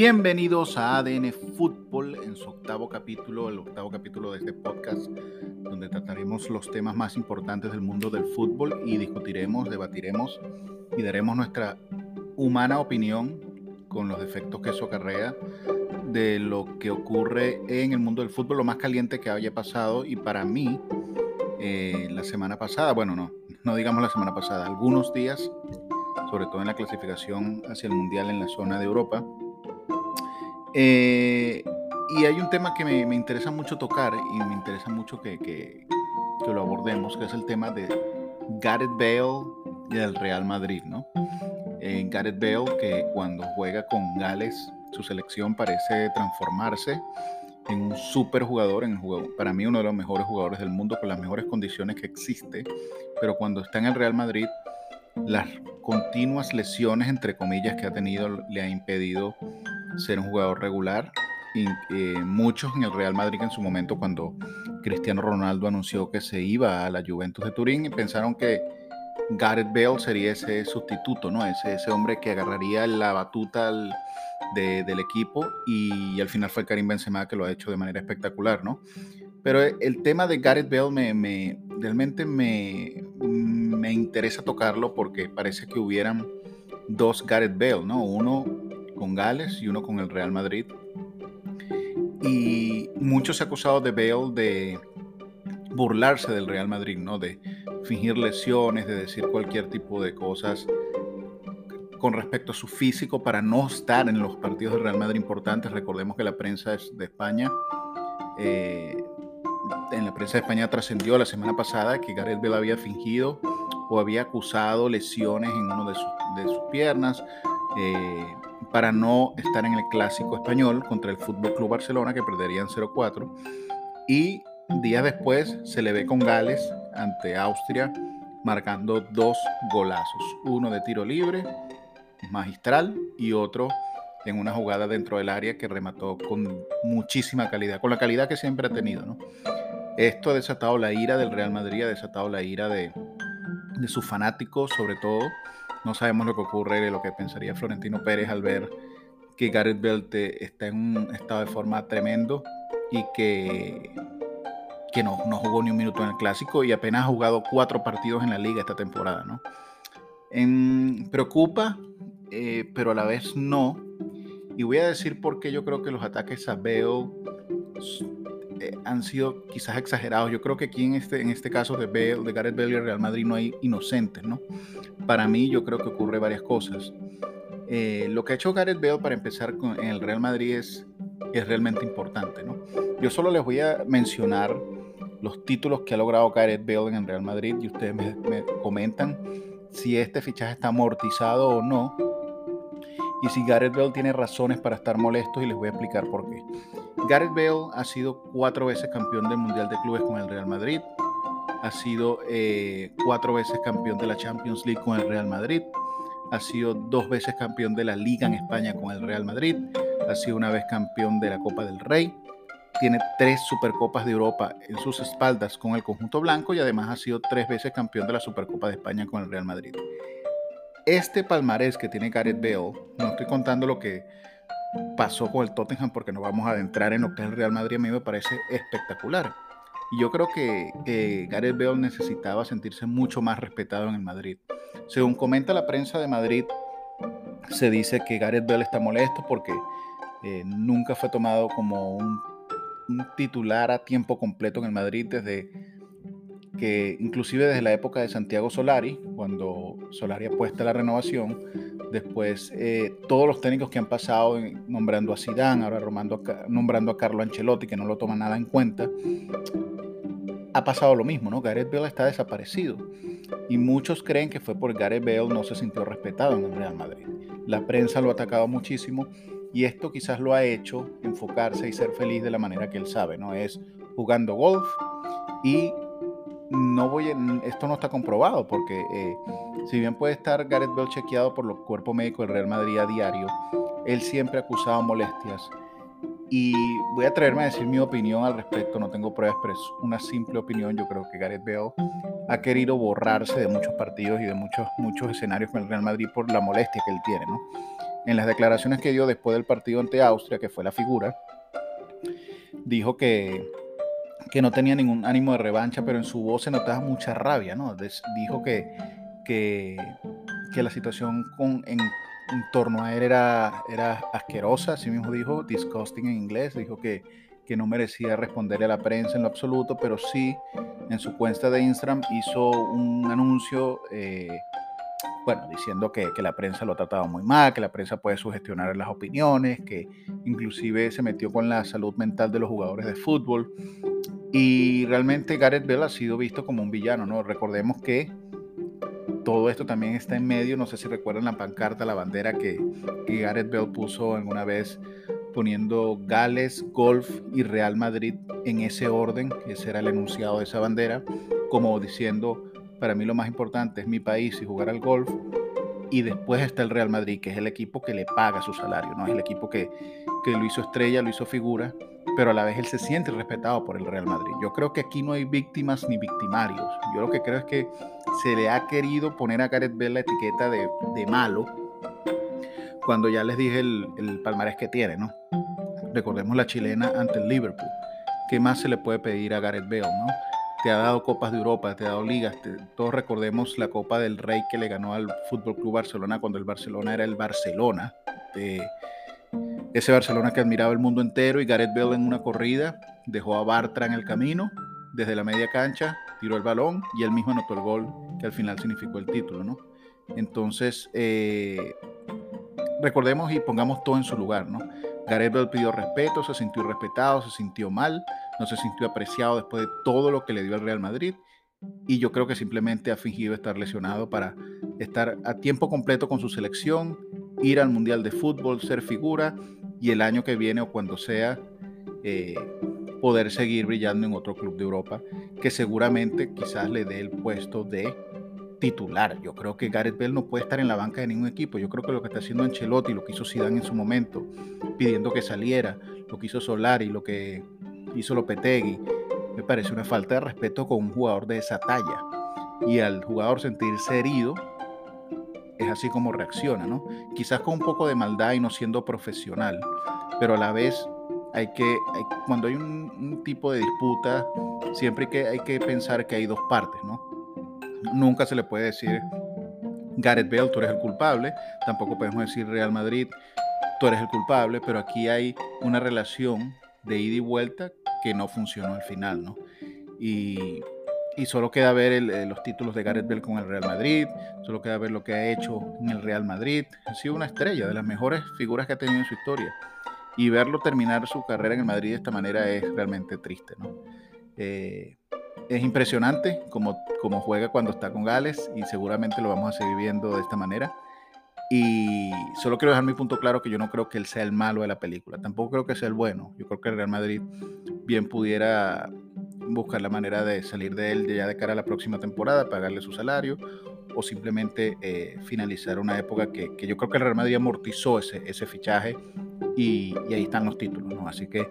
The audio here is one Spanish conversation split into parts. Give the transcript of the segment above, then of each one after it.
Bienvenidos a ADN Fútbol en su octavo capítulo, el octavo capítulo de este podcast, donde trataremos los temas más importantes del mundo del fútbol y discutiremos, debatiremos y daremos nuestra humana opinión con los defectos que eso acarrea de lo que ocurre en el mundo del fútbol, lo más caliente que haya pasado. Y para mí eh, la semana pasada, bueno, no, no digamos la semana pasada, algunos días, sobre todo en la clasificación hacia el Mundial en la zona de Europa, eh, y hay un tema que me, me, interesa mucho tocar y me interesa mucho que, que, que, lo abordemos, que es el tema de Gareth Bale y del Real Madrid, ¿no? Eh, Gareth Bale, que cuando juega con Gales, su selección parece transformarse en un super jugador, en juego, para mí uno de los mejores jugadores del mundo, con las mejores condiciones que existe, pero cuando está en el Real Madrid, las continuas lesiones, entre comillas, que ha tenido le ha impedido ser un jugador regular. Y, eh, muchos en el Real Madrid en su momento cuando Cristiano Ronaldo anunció que se iba a la Juventus de Turín pensaron que Gareth Bale sería ese sustituto, ¿no? Ese, ese hombre que agarraría la batuta del equipo y, al final fue Karim Benzema que lo ha hecho de manera espectacular, ¿no? Pero el tema de Gareth Bale me, me realmente me, me interesa tocarlo porque parece que hubieran dos Gareth Bale, ¿no? Uno con Gales y uno con el Real Madrid. Y muchos se ha acusado de Bale de burlarse del Real Madrid, ¿no? De fingir lesiones, de decir cualquier tipo de cosas con respecto a su físico para no estar en los partidos del Real Madrid importantes. Recordemos que la prensa de España, eh, en la prensa de España trascendió la semana pasada que Gareth Bale había fingido o había acusado lesiones en de, de sus piernas. Eh, para no estar en el clásico español contra el Fútbol Club Barcelona que perderían 0-4 y días después se le ve con Gales ante Austria marcando dos golazos, uno de tiro libre magistral y otro en una jugada dentro del área que remató con muchísima calidad, con la calidad que siempre ha tenido. Esto ha desatado la ira del Real Madrid, ha desatado la ira de, de sus fanáticos sobre todo, no sabemos lo que ocurre, lo que pensaría Florentino Pérez al ver que Gareth Bale está en un estado de forma tremendo y que, que no, no jugó ni un minuto en el clásico y apenas ha jugado cuatro partidos en la liga esta temporada. ¿no? En, preocupa, eh, pero a la vez no. Y voy a decir por qué yo creo que los ataques a Bale eh, han sido quizás exagerados. Yo creo que aquí en este, en este caso de, Bale, de Gareth Bale y Real Madrid no hay inocentes, ¿no? Para mí yo creo que ocurre varias cosas. Eh, lo que ha hecho Gareth Bale para empezar con, en el Real Madrid es, es realmente importante, ¿no? Yo solo les voy a mencionar los títulos que ha logrado Gareth Bale en el Real Madrid y ustedes me, me comentan si este fichaje está amortizado o no y si Gareth Bale tiene razones para estar molestos y les voy a explicar por qué. Gareth Bale ha sido cuatro veces campeón del Mundial de Clubes con el Real Madrid, ha sido eh, cuatro veces campeón de la Champions League con el Real Madrid, ha sido dos veces campeón de la Liga en España con el Real Madrid, ha sido una vez campeón de la Copa del Rey, tiene tres Supercopas de Europa en sus espaldas con el conjunto blanco y además ha sido tres veces campeón de la Supercopa de España con el Real Madrid. Este palmarés que tiene Gareth Bale, no estoy contando lo que pasó con el Tottenham porque no vamos a adentrar en lo que es el Real Madrid, a mí me parece espectacular. Y yo creo que Gareth Bale necesitaba sentirse mucho más respetado en el Madrid. Según comenta la prensa de Madrid, se dice que Gareth Bale está molesto porque eh, nunca fue tomado como un titular a tiempo completo en el Madrid desde que inclusive desde la época de Santiago Solari, cuando Solari apuesta la renovación, después eh, todos los técnicos que han pasado nombrando a Zidane, ahora nombrando a Carlo Ancelotti, que no lo toma nada en cuenta, ha pasado lo mismo, ¿no? Gareth Bale está desaparecido. Y muchos creen que fue por Gareth Bale no se sintió respetado en el Real Madrid. La prensa lo ha atacado muchísimo y esto quizás lo ha hecho enfocarse y ser feliz de la manera que él sabe, ¿no? Es jugando golf y no voy esto no está comprobado porque eh, si bien puede estar Gareth Bale chequeado por los cuerpos médicos del Real Madrid a diario, él siempre ha acusado molestias Y voy a atreverme a decir mi opinión al respecto, no tengo pruebas, pero es una simple opinión. Yo creo que Gareth Bale ha querido borrarse de muchos partidos y de muchos, muchos escenarios con el Real Madrid por la molestia que él tiene. ¿no? En las declaraciones que dio después del partido ante Austria, que fue la figura, dijo que, que no tenía ningún ánimo de revancha, pero en su voz se notaba mucha rabia. ¿no? dijo que, que, que la situación con, en torno a él era, era asquerosa, así mismo dijo, disgusting en inglés, dijo que, que no merecía responderle a la prensa en lo absoluto, pero sí en su cuenta de Instagram hizo un anuncio, eh, bueno, diciendo que, que, la prensa lo trataba muy mal, que la prensa puede sugestionar las opiniones, que inclusive se metió con la salud mental de los jugadores de fútbol. Y realmente Gareth Bell ha sido visto como un villano, ¿no? Recordemos que todo esto también está en medio. No sé si recuerdan la pancarta, la bandera que, Gareth Bell puso alguna vez poniendo Gales, Golf y Real Madrid en ese orden, ese era el enunciado de esa bandera, como diciendo, para mí lo más importante es mi país y jugar al golf, y después está el Real Madrid, que es el equipo que le paga su salario, no es el equipo que, que lo hizo estrella, lo hizo figura, pero a la vez él se siente respetado por el Real Madrid. Yo creo que aquí no hay víctimas ni victimarios. Yo lo que creo es que se le ha querido poner a Gareth Bale la etiqueta de, de malo cuando ya les dije el, el, palmarés que tiene, ¿no? Recordemos la chilena ante el Liverpool. ¿Qué más se le puede pedir a Gareth Bale, no? Te ha dado Copas de Europa, te ha dado ligas. todos recordemos la Copa del Rey que le ganó al Fútbol Club Barcelona cuando el Barcelona era el Barcelona. De, ese Barcelona que admiraba el mundo entero y Gareth Bale en una corrida dejó a Bartra en el camino desde la media cancha, tiró el balón y él mismo anotó el gol que al final significó el título, ¿no? Entonces, eh, recordemos y pongamos todo en su lugar, ¿no? Gareth Bale pidió respeto, se sintió respetado, se sintió mal, no se sintió apreciado después de todo lo que le dio el Real Madrid. Y yo creo que simplemente ha fingido estar lesionado para estar a tiempo completo con su selección, ir al Mundial de Fútbol, ser figura y el año que viene o cuando sea eh, poder seguir brillando en otro club de Europa que seguramente quizás le dé el puesto de titular. Yo creo que Gareth Bale no puede estar en la banca de ningún equipo. Yo creo que lo que está haciendo Ancelotti, lo que hizo Zidane en su momento, pidiendo que saliera, lo que hizo Solari, lo que hizo Lopetegui, me parece una falta de respeto con un jugador de esa talla. Y al jugador sentirse herido, es así como reacciona, ¿no? Quizás con un poco de maldad y no siendo profesional, pero a la vez hay que, cuando hay un, tipo de disputa, siempre hay que, hay que pensar que hay dos partes, ¿no? Nunca se le puede decir, Gareth Bale, tú eres el culpable, tampoco podemos decir Real Madrid, tú eres el culpable, pero aquí hay una relación de ida y vuelta que no funcionó al final, ¿no? Y y solo queda ver eh, los títulos de Gareth Bale con el Real Madrid, solo queda ver lo que ha hecho en el Real Madrid. Ha sido una estrella, de las mejores figuras que ha tenido en su historia. Y verlo terminar su carrera en el Madrid de esta manera es realmente triste. ¿no? Eh, es impresionante como, como juega cuando está con Gales y seguramente lo vamos a seguir viendo de esta manera. Y solo quiero dejar mi punto claro que yo no creo que él sea el malo de la película, tampoco creo que sea el bueno. Yo creo que el Real Madrid bien pudiera buscar la manera de salir de él ya de cara a la próxima temporada, pagarle su salario o simplemente eh, finalizar una época que, que, yo creo que el Real Madrid amortizó ese, ese fichaje y, y, ahí están los títulos. ¿no? Así que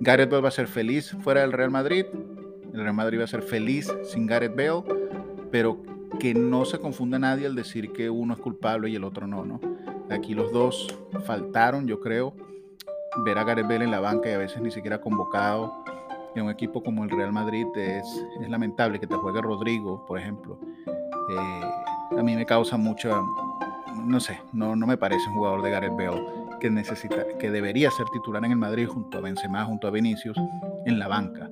Gareth Bale va a ser feliz fuera del Real Madrid, el Real Madrid va a ser feliz sin Gareth Bale, pero que no se confunda nadie al decir que uno es culpable y el otro no, ¿no? Aquí los dos faltaron, yo creo, ver a Gareth Bale en la banca y a veces ni siquiera convocado en un equipo como el Real Madrid es, lamentable que te juegue Rodrigo, por ejemplo. Eh, a mí me causa mucho, no sé, no, no me parece un jugador de Gareth Bale que necesita, que debería ser titular en el Madrid junto a Benzema, junto a Vinicius, en la banca.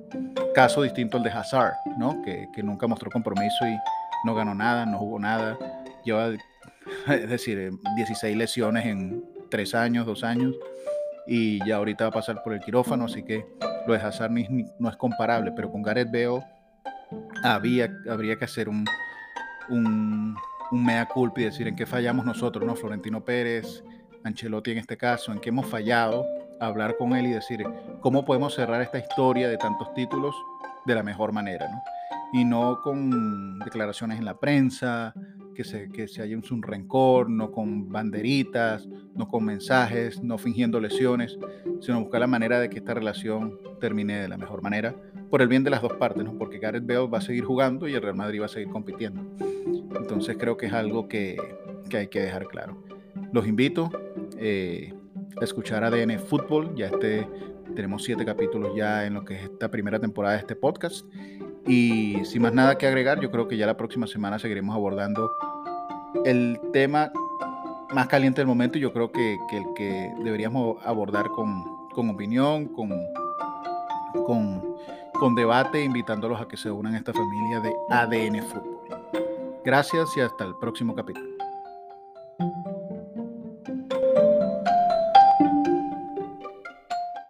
Caso distinto al de Hazard, ¿no? Que, que nunca mostró compromiso y no ganó nada, no jugó nada. Lleva, es decir, 16 lesiones en 3 años, 2 años y ya ahorita va a pasar por el quirófano, así que lo de Hazard no es comparable, pero con Gareth Bale había, habría que hacer un, un, mea culpa y decir en qué fallamos nosotros, ¿no? Florentino Pérez, Ancelotti en este caso, en qué hemos fallado, hablar con él y decir cómo podemos cerrar esta historia de tantos títulos de la mejor manera, ¿no? Y no con declaraciones en la prensa, que se, que se haya un rencor, no con banderitas, no con mensajes, no fingiendo lesiones, sino buscar la manera de que esta relación termine de la mejor manera, por el bien de las dos partes, ¿no? porque Gareth Bale va a seguir jugando y el Real Madrid va a seguir compitiendo. Entonces creo que es algo que, que hay que dejar claro. Los invito eh, escuchar ADN Fútbol, ya este, tenemos siete capítulos ya en lo que es esta primera temporada de este podcast. Y sin más nada que agregar, yo creo que ya la próxima semana seguiremos abordando el tema más caliente del momento y yo creo que, el que deberíamos abordar con, opinión, con, con, con debate, invitándolos a que se unan a esta familia de ADN Fútbol. Gracias y hasta el próximo capítulo.